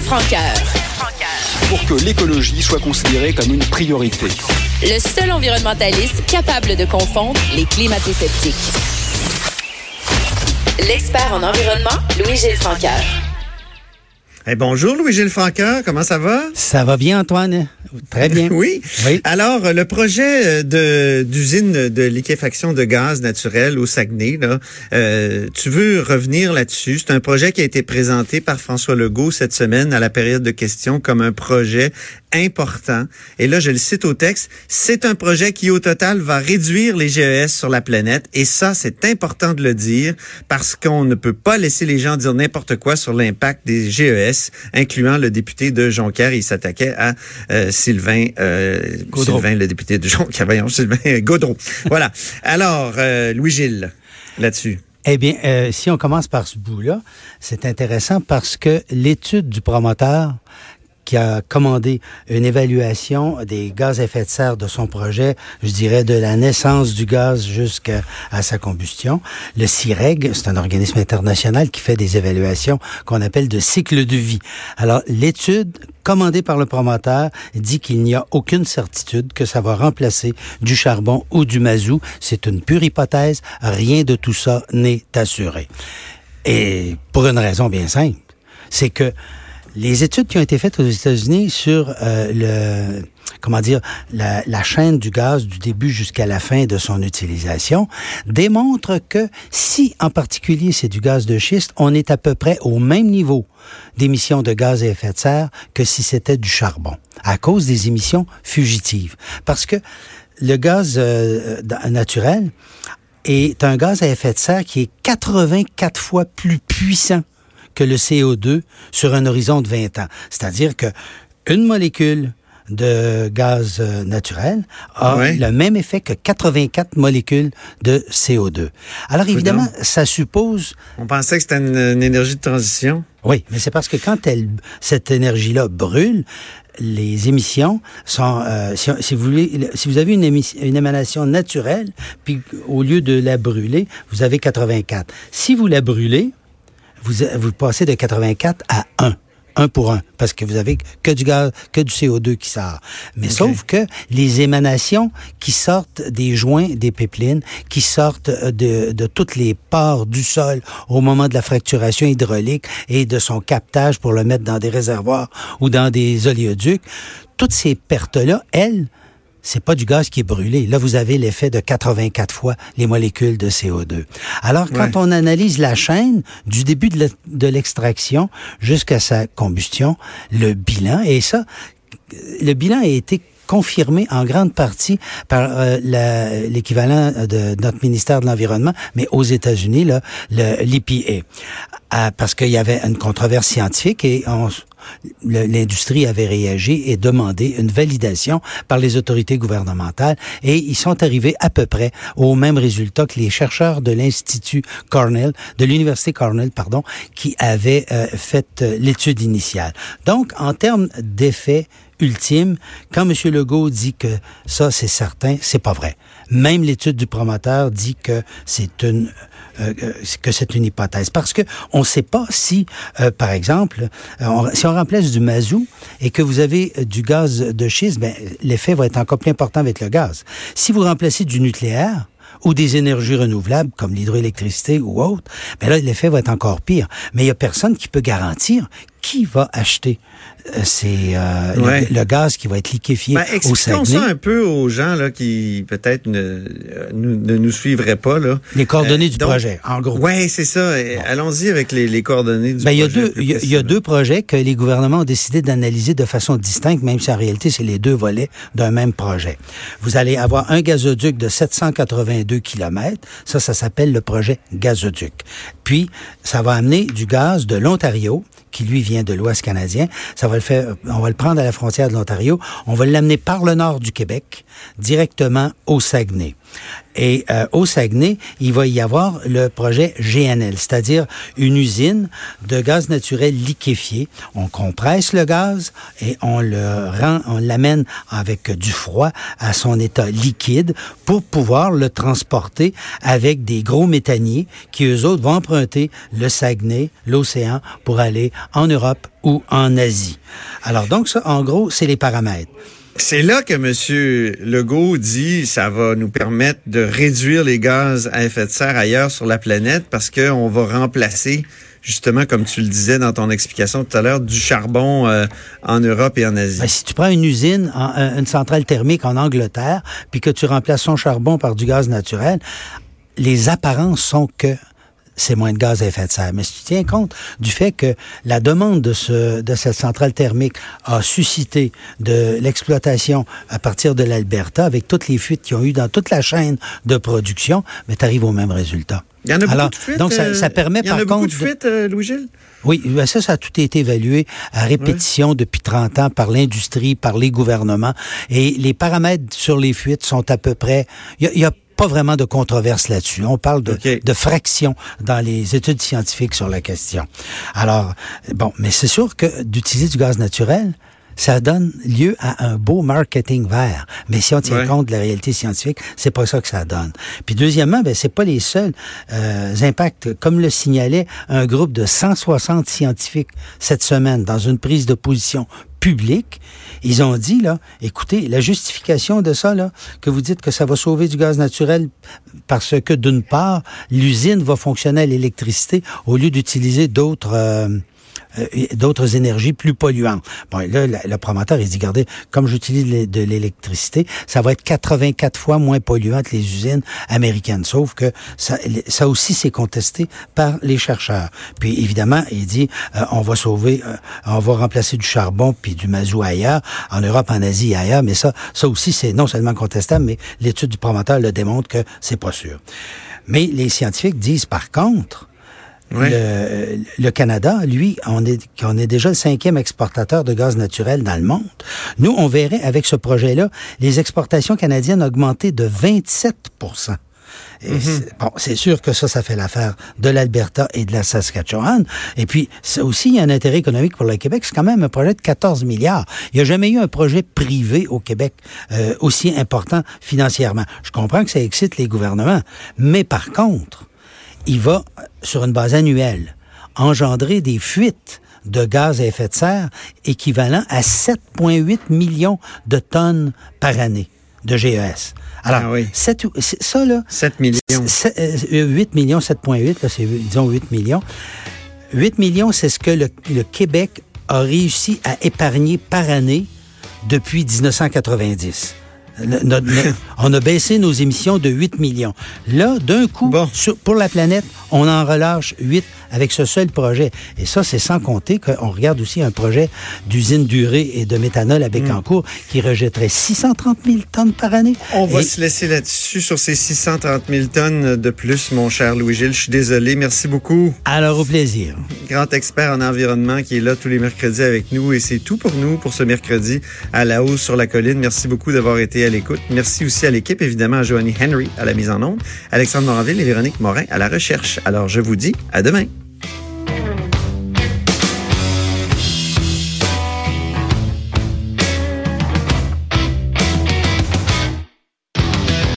Francaire. Pour que l'écologie soit considérée comme une priorité. Le seul environnementaliste capable de confondre les climato-sceptiques. L'expert en environnement, Louis-Gilles Francaire. Eh, bonjour Louis-Gilles Francaire, comment ça va? Ça va bien Antoine? Très bien. oui. Alors, le projet de d'usine de liquéfaction de gaz naturel au Saguenay, là, euh, tu veux revenir là-dessus? C'est un projet qui a été présenté par François Legault cette semaine à la période de questions comme un projet important. Et là, je le cite au texte, c'est un projet qui, au total, va réduire les GES sur la planète. Et ça, c'est important de le dire parce qu'on ne peut pas laisser les gens dire n'importe quoi sur l'impact des GES, incluant le député de Jonquière. Il s'attaquait à euh, Sylvain, euh, Sylvain, le député de Jonquière, voyons, Sylvain Gaudreau. voilà. Alors, euh, Louis-Gilles, là-dessus. Eh bien, euh, si on commence par ce bout-là, c'est intéressant parce que l'étude du promoteur qui a commandé une évaluation des gaz à effet de serre de son projet, je dirais de la naissance du gaz jusqu'à sa combustion. Le CIREG, c'est un organisme international qui fait des évaluations qu'on appelle de cycle de vie. Alors, l'étude commandée par le promoteur dit qu'il n'y a aucune certitude que ça va remplacer du charbon ou du mazout. C'est une pure hypothèse. Rien de tout ça n'est assuré. Et pour une raison bien simple, c'est que les études qui ont été faites aux États-Unis sur euh, le comment dire la, la, chaîne du gaz du début jusqu'à la fin de son utilisation démontrent que si en particulier c'est du gaz de schiste, on est à peu près au même niveau d'émissions de gaz à effet de serre que si c'était du charbon à cause des émissions fugitives. Parce que le gaz euh, naturel est un gaz à effet de serre qui est 84 fois plus puissant que le CO2 sur un horizon de 20 ans. C'est-à-dire que une molécule de gaz euh, naturel a le même effet que 84 molécules de CO2. Alors évidemment, ça suppose... On pensait que c'était une, énergie de transition. Oui, mais c'est parce que quand elle, cette énergie-là brûle, les émissions sont, euh, si, si, vous voulez, si vous avez une, une émanation naturelle, puis au lieu de la brûler, vous avez 84. Si vous la brûlez, vous, vous passez de 84 à 1 un pour un, parce que vous avez que du gaz, que du CO2 qui sort. Mais sauf que les émanations qui sortent des joints des pipelines, qui sortent de, de toutes les parts du sol au moment de la fracturation hydraulique et de son captage pour le mettre dans des réservoirs ou dans des oléoducs, toutes ces pertes-là, elles, c'est pas du gaz qui est brûlé. Là, vous avez l'effet de 84 fois les molécules de CO2. Alors, quand on analyse la chaîne du début de l'extraction jusqu'à sa combustion, le bilan, et ça, le bilan a été confirmé en grande partie par euh, l'équivalent de notre ministère de l'Environnement, mais aux États-Unis, l'EPA. Ah, parce qu'il y avait une controverse scientifique et l'industrie avait réagi et demandé une validation par les autorités gouvernementales et ils sont arrivés à peu près au même résultat que les chercheurs de l'Institut Cornell, de l'Université Cornell, pardon, qui avaient euh, fait euh, l'étude initiale. Donc, en termes d'effet ultime, quand M. Legault dit que ça, c'est certain, c'est pas vrai. Même l'étude du promoteur dit que c'est une euh, euh, que c'est une hypothèse parce que on ne sait pas si, euh, par exemple, si on remplace du mazout et que vous avez du gaz de schiste, ben, l'effet va être encore plus important avec le gaz. Si vous remplacez du nucléaire, ou des énergies renouvelables comme l'hydroélectricité ou autre, ben là l'effet va être encore pire. Mais il y a personne qui peut garantir qui va acheter euh, c'est euh, le, gaz qui va être liquéfié ben, au Saguenay. ça un peu aux gens là qui peut-être ne, euh, ne, nous suivraient pas là. Les coordonnées du projet, en gros. Oui, c'est ça. Allons-y avec les, les, coordonnées du ben, projet. Il y a deux, il y, a deux projets que les gouvernements ont décidé d'analyser de façon distincte, même si en réalité c'est les deux volets d'un même projet. Vous allez avoir un gazoduc de 782 km. Ça, ça s'appelle le projet gazoduc. Puis, ça va amener du gaz de l'Ontario qui lui vient de l'Ouest canadien. Ça va on va le prendre à la frontière de l'Ontario. On va l'amener par le nord du Québec directement au Saguenay. Et euh, au Saguenay, il va y avoir le projet GNL, c'est-à-dire une usine de gaz naturel liquéfié. On compresse le gaz et on le rend, on l'amène avec du froid à son état liquide pour pouvoir le transporter avec des gros méthaniers qui eux autres vont emprunter le Saguenay, l'océan pour aller en Europe ou en Asie. Alors donc ça, en gros, c'est les paramètres. C'est là que M. Legault dit ça va nous permettre de réduire les gaz à effet de serre ailleurs sur la planète parce qu'on va remplacer justement, comme tu le disais dans ton explication tout à l'heure, du charbon euh, en Europe et en Asie. Ben, si tu prends une usine, une centrale thermique en Angleterre, puis que tu remplaces son charbon par du gaz naturel, les apparences sont que c'est moins de gaz à effet de serre. Mais si tu tiens compte du fait que la demande de, ce, de cette centrale thermique a suscité de l'exploitation à partir de l'Alberta, avec toutes les fuites qu'il y a eu dans toute la chaîne de production, mais tu arrives au même résultat. Il y en a beaucoup de fuites. Donc, ça, ça permet il y en a beaucoup de fuites, euh, Louis-Gilles? Oui, ben ça, ça a tout été évalué à répétition depuis 30 ans par l'industrie, par les gouvernements. Et les paramètres sur les fuites sont à peu près... Il y a, y a pas vraiment de controverse là-dessus. On parle de, de fractions dans les études scientifiques sur la question. Alors, bon, mais c'est sûr que d'utiliser du gaz naturel, ça donne lieu à un beau marketing vert. Mais si on tient compte de la réalité scientifique, c'est pas ça que ça donne. Puis deuxièmement, ben c'est pas les seuls euh, impacts. Comme le signalait un groupe de 160 scientifiques cette semaine dans une prise de position public, ils ont dit, là, écoutez, la justification de ça, là, que vous dites que ça va sauver du gaz naturel parce que, d'une part, l'usine va fonctionner à l'électricité au lieu d'utiliser d'autres... Euh, d'autres énergies plus polluantes. Bon, là, le, promoteur, il dit, regardez, comme j'utilise de l'électricité, ça va être 84 fois moins polluant que les usines américaines. Sauf que ça, ça aussi, c'est contesté par les chercheurs. Puis, évidemment, il dit, euh, on va sauver, euh, on va remplacer du charbon puis du mazout ailleurs, en Europe, en Asie et ailleurs, mais ça, ça aussi, c'est non seulement contestable, mais l'étude du promoteur le démontre que c'est pas sûr. Mais les scientifiques disent, par contre, le, Canada, lui, on est, on est déjà le cinquième exportateur de gaz naturel dans le monde. Nous, on verrait avec ce projet-là les exportations canadiennes augmenter de 27 et mm-hmm. Bon, c'est sûr que ça, ça fait l'affaire de l'Alberta et de la Saskatchewan. Et puis, ça aussi, il y a un intérêt économique pour le Québec. C'est quand même un projet de 14 milliards. Il n'y a jamais eu un projet privé au Québec euh, aussi important financièrement. Je comprends que ça excite les gouvernements. Mais par contre, il va, sur une base annuelle, engendrer des fuites de gaz à effet de serre équivalent à 7,8 millions de tonnes par année de GES. Alors, ah oui. 7, ça, là... 7 millions. 7, 8 euh, millions, 7,8, là, c'est, disons, 8 millions. 8 millions, c'est ce que le, le Québec a réussi à épargner par année depuis 1990 on a baissé nos émissions de 8 millions. Là, d'un coup, pour la planète, on en relâche 8 avec ce seul projet. Et ça, c'est sans compter qu'on regarde aussi un projet d'usine durée et de méthanol à Bécancour mm. qui rejetterait 630 000 tonnes par année. On va se laisser là-dessus sur ces 630 000 tonnes de plus, mon cher Louis-Gilles. Je suis désolé. Merci beaucoup. Alors, au plaisir. Grand expert en environnement qui est là tous les mercredis avec nous. Et c'est tout pour nous pour ce mercredi à la hausse sur la colline. Merci beaucoup d'avoir été à l'écoute. Merci aussi à l'équipe, évidemment, à Joanie Henry à la mise en onde, Alexandre Moranville et Véronique Morin à la recherche. Alors, je vous dis à demain.